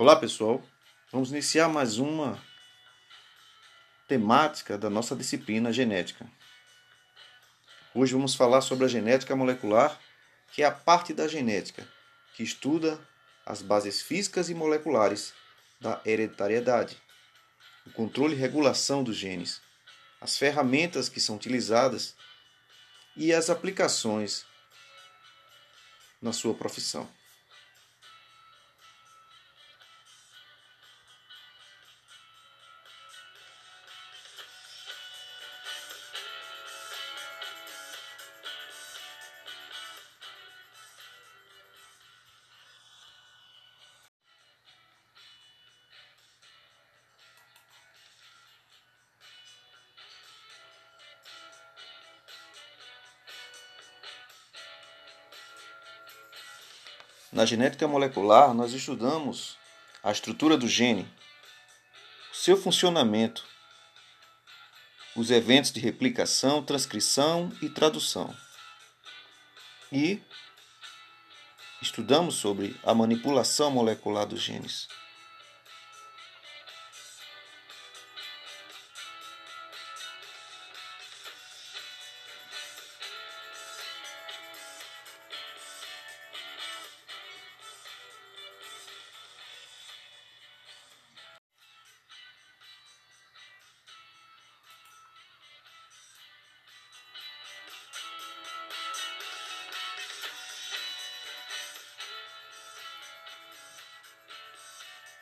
Olá pessoal, vamos iniciar mais uma temática da nossa disciplina genética. Hoje vamos falar sobre a genética molecular, que é a parte da genética que estuda as bases físicas e moleculares da hereditariedade, o controle e regulação dos genes, as ferramentas que são utilizadas e as aplicações na sua profissão. Na genética molecular, nós estudamos a estrutura do gene, seu funcionamento, os eventos de replicação, transcrição e tradução. E estudamos sobre a manipulação molecular dos genes.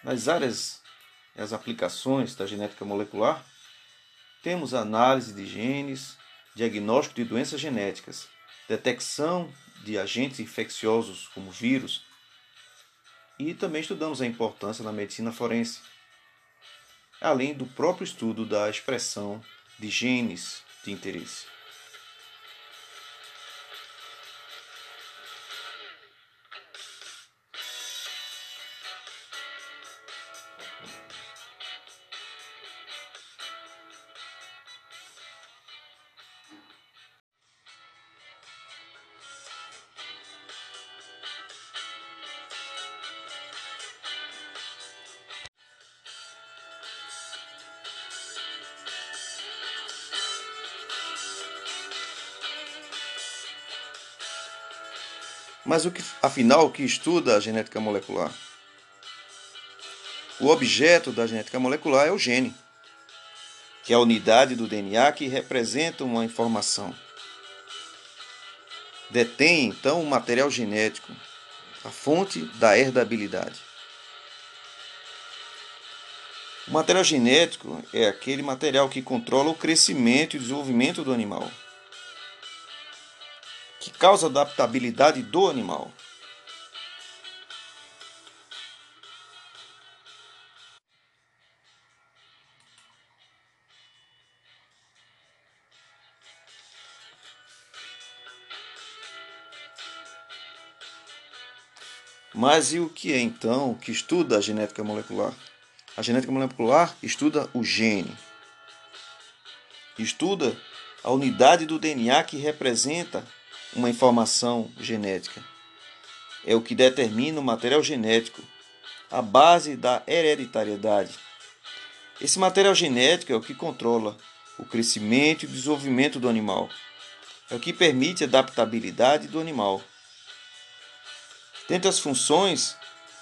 Nas áreas e as aplicações da genética molecular, temos análise de genes, diagnóstico de doenças genéticas, detecção de agentes infecciosos como vírus e também estudamos a importância da medicina forense, além do próprio estudo da expressão de genes de interesse. Mas o que, afinal, o que estuda a genética molecular? O objeto da genética molecular é o gene, que é a unidade do DNA que representa uma informação. Detém, então, o material genético, a fonte da herdabilidade. O material genético é aquele material que controla o crescimento e desenvolvimento do animal causa adaptabilidade do animal. Mas e o que é então que estuda a genética molecular? A genética molecular estuda o gene. Estuda a unidade do DNA que representa uma informação genética. É o que determina o material genético, a base da hereditariedade. Esse material genético é o que controla o crescimento e o desenvolvimento do animal. É o que permite a adaptabilidade do animal. Dentre as funções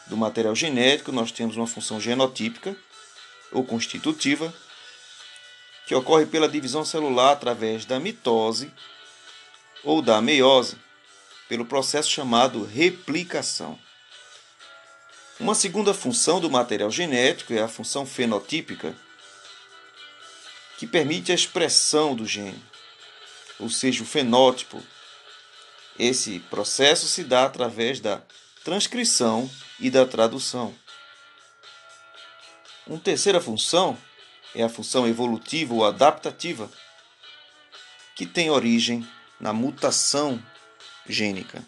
do material genético, nós temos uma função genotípica ou constitutiva, que ocorre pela divisão celular através da mitose ou da meiose, pelo processo chamado replicação. Uma segunda função do material genético é a função fenotípica, que permite a expressão do gene, ou seja, o fenótipo. Esse processo se dá através da transcrição e da tradução. Uma terceira função é a função evolutiva ou adaptativa, que tem origem na mutação gênica.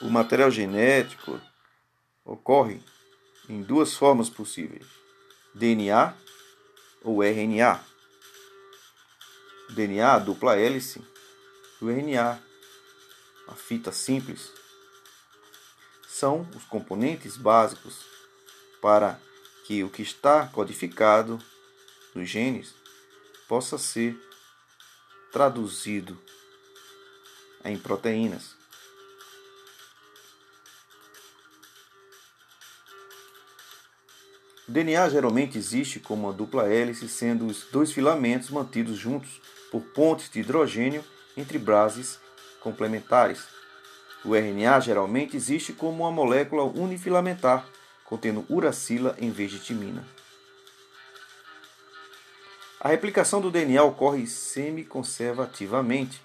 O material genético ocorre em duas formas possíveis: DNA ou RNA. DNA, a dupla hélice, o RNA, a fita simples, são os componentes básicos para que o que está codificado nos genes possa ser traduzido em proteínas. O DNA geralmente existe como uma dupla hélice, sendo os dois filamentos mantidos juntos por pontes de hidrogênio entre bases complementares. O RNA geralmente existe como uma molécula unifilamentar, contendo uracila em vez de timina. A replicação do DNA ocorre semiconservativamente.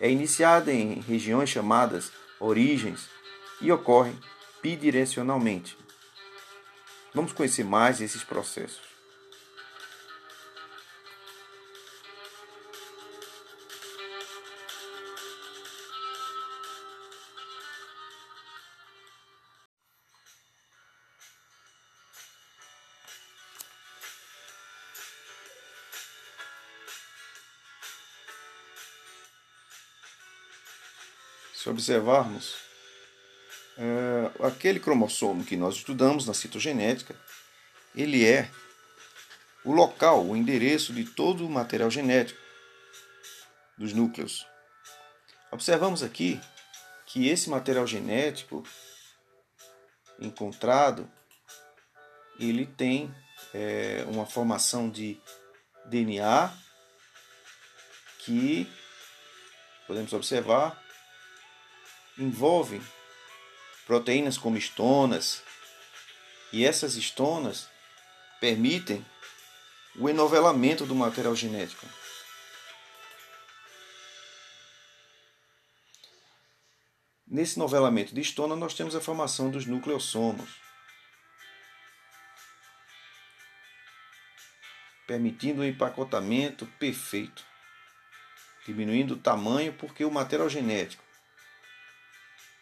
É iniciada em regiões chamadas origens e ocorre bidirecionalmente. Vamos conhecer mais esses processos. Se observarmos, é, aquele cromossomo que nós estudamos na citogenética, ele é o local, o endereço de todo o material genético dos núcleos. Observamos aqui que esse material genético encontrado ele tem é, uma formação de DNA que podemos observar envolvem proteínas como estonas, e essas estonas permitem o enovelamento do material genético. Nesse novelamento de estona, nós temos a formação dos nucleossomos, permitindo o empacotamento perfeito, diminuindo o tamanho porque o material genético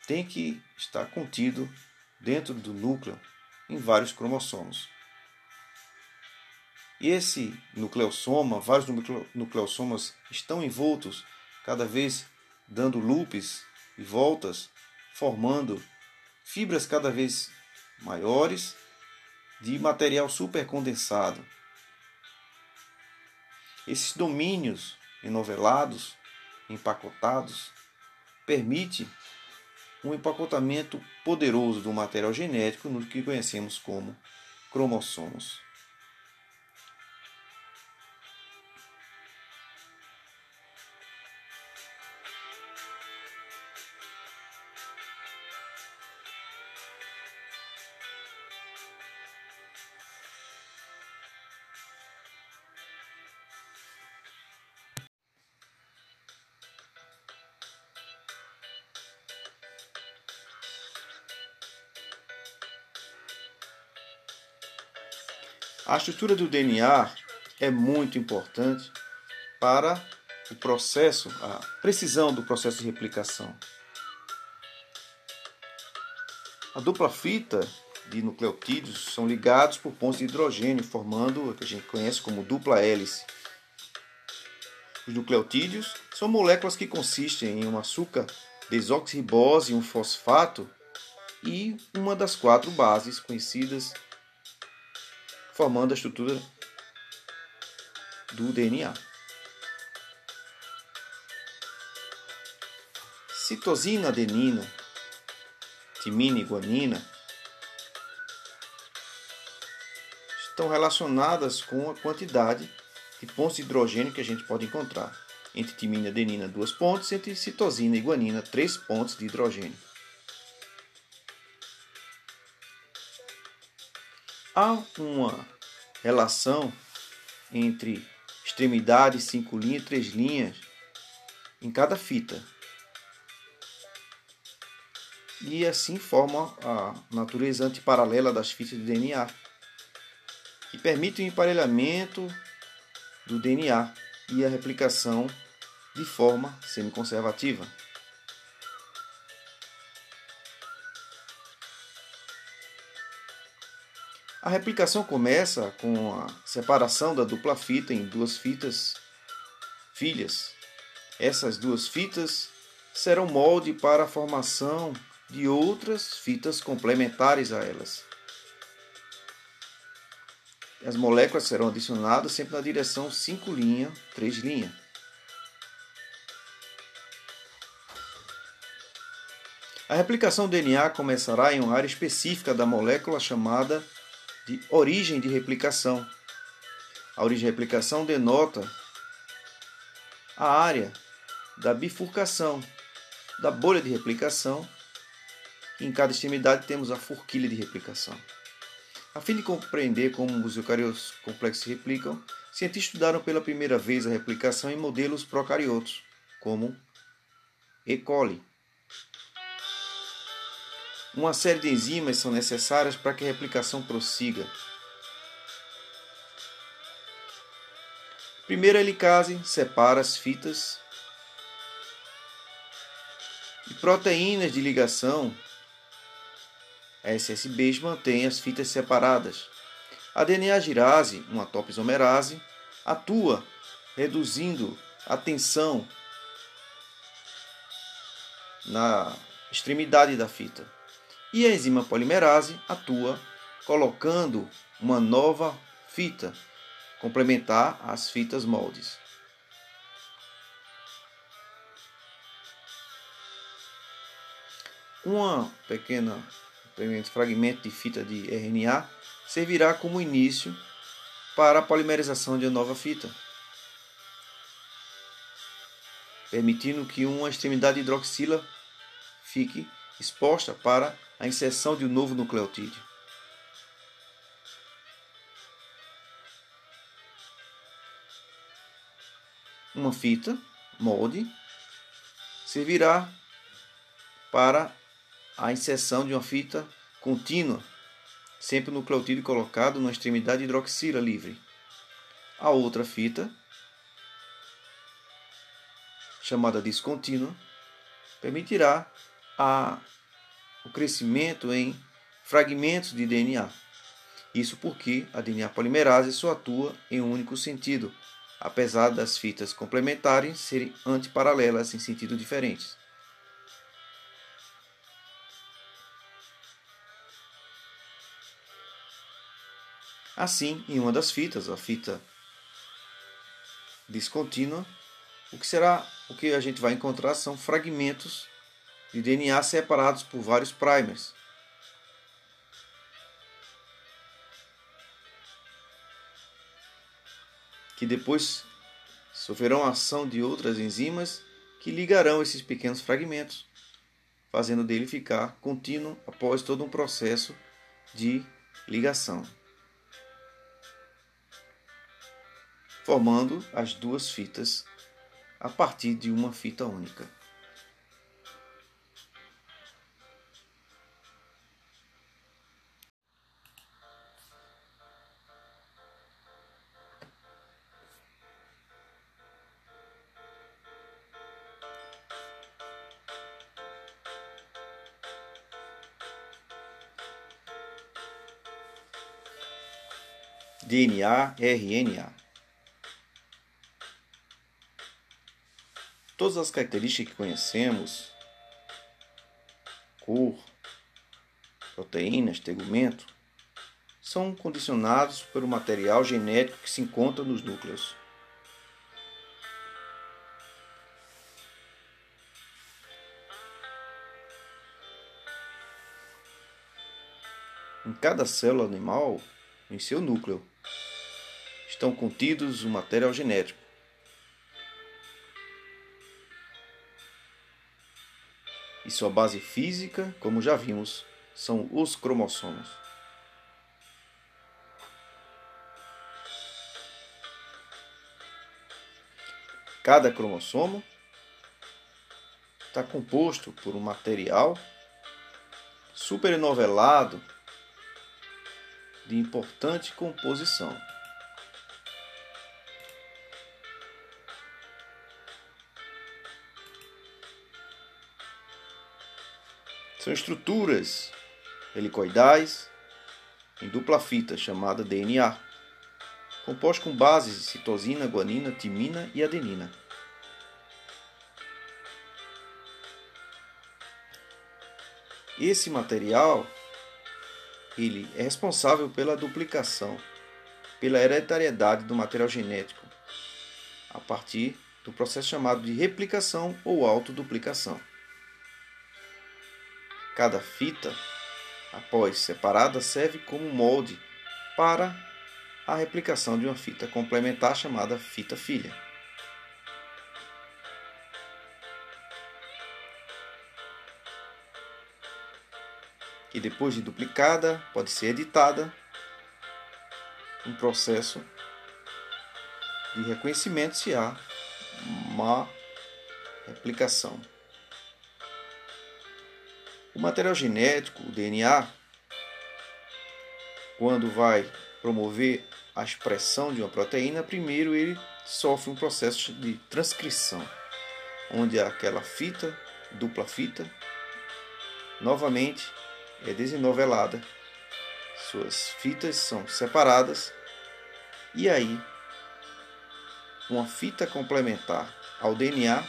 tem que estar contido dentro do núcleo em vários cromossomos. E esse nucleossoma, vários nucleossomas estão envoltos, cada vez dando loops e voltas, formando fibras cada vez maiores de material supercondensado. Esses domínios enovelados, empacotados, permite um empacotamento poderoso do material genético no que conhecemos como cromossomos. A estrutura do DNA é muito importante para o processo, a precisão do processo de replicação. A dupla fita de nucleotídeos são ligados por pontos de hidrogênio, formando o que a gente conhece como dupla hélice. Os nucleotídeos são moléculas que consistem em um açúcar desoxirribose, um fosfato e uma das quatro bases conhecidas formando a estrutura do DNA. Citosina, adenina, timina e guanina estão relacionadas com a quantidade de pontos de hidrogênio que a gente pode encontrar. Entre timina e adenina, duas pontes, entre citosina e guanina, três pontos de hidrogênio. Há uma relação entre extremidades, cinco linhas três linhas em cada fita. E assim forma a natureza antiparalela das fitas de DNA, que permite o emparelhamento do DNA e a replicação de forma semi-conservativa. A replicação começa com a separação da dupla fita em duas fitas filhas. Essas duas fitas serão molde para a formação de outras fitas complementares a elas. As moléculas serão adicionadas sempre na direção 5 linha, 3 linha. A replicação do DNA começará em uma área específica da molécula chamada de origem de replicação. A origem de replicação denota a área da bifurcação da bolha de replicação. Em cada extremidade temos a forquilha de replicação. A fim de compreender como os eucariotos complexos se replicam, cientistas estudaram pela primeira vez a replicação em modelos procariotos, como E. coli. Uma série de enzimas são necessárias para que a replicação prossiga. Primeiro, a helicase separa as fitas e proteínas de ligação SSBs mantêm as fitas separadas. A DNA girase, uma topisomerase, atua reduzindo a tensão na extremidade da fita e a enzima polimerase atua colocando uma nova fita complementar às fitas moldes. Uma pequena fragmento de fita de RNA servirá como início para a polimerização de uma nova fita, permitindo que uma extremidade hidroxila fique exposta para a inserção de um novo nucleotídeo. Uma fita, molde, servirá para a inserção de uma fita contínua, sempre o nucleotídeo colocado na extremidade hidroxila livre. A outra fita, chamada descontínua, permitirá a o crescimento em fragmentos de DNA. Isso porque a DNA polimerase só atua em um único sentido, apesar das fitas complementares serem antiparalelas em sentidos diferentes. Assim, em uma das fitas, a fita descontínua, o que será o que a gente vai encontrar são fragmentos de DNA separados por vários primers. Que depois sofrerão a ação de outras enzimas que ligarão esses pequenos fragmentos, fazendo dele ficar contínuo após todo um processo de ligação, formando as duas fitas a partir de uma fita única. DNA, RNA. Todas as características que conhecemos, cor, proteínas, tegumento, são condicionados pelo material genético que se encontra nos núcleos. Em cada célula animal, em seu núcleo, estão contidos o material genético. E sua base física, como já vimos, são os cromossomos. Cada cromossomo está composto por um material supernovelado de importante composição. São estruturas helicoidais em dupla fita chamada DNA, composto com bases de citosina, guanina, timina e adenina. Esse material ele é responsável pela duplicação, pela hereditariedade do material genético, a partir do processo chamado de replicação ou autoduplicação. Cada fita, após separada, serve como molde para a replicação de uma fita complementar chamada fita filha. Que depois de duplicada pode ser editada um processo de reconhecimento se há uma replicação. O material genético, o DNA, quando vai promover a expressão de uma proteína, primeiro ele sofre um processo de transcrição, onde aquela fita, dupla fita, novamente é desenovelada, suas fitas são separadas e aí uma fita complementar ao DNA,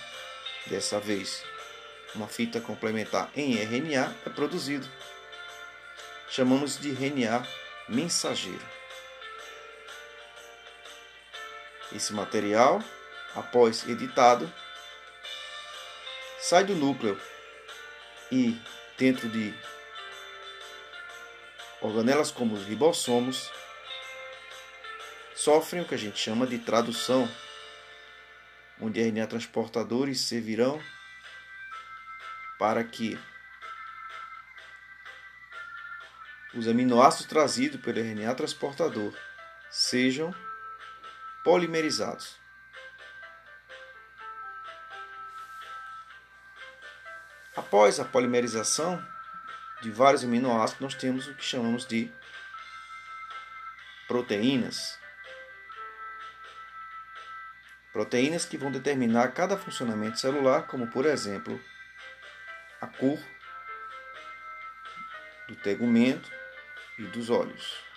dessa vez uma fita complementar em RNA, é produzido. Chamamos de RNA mensageiro. Esse material, após editado, sai do núcleo e dentro de organelas como os ribossomos sofrem o que a gente chama de tradução onde RNA transportadores servirão para que os aminoácidos trazidos pelo RNA transportador sejam polimerizados. Após a polimerização de vários aminoácidos, nós temos o que chamamos de proteínas. Proteínas que vão determinar cada funcionamento celular, como por exemplo a cor do tegumento e dos olhos.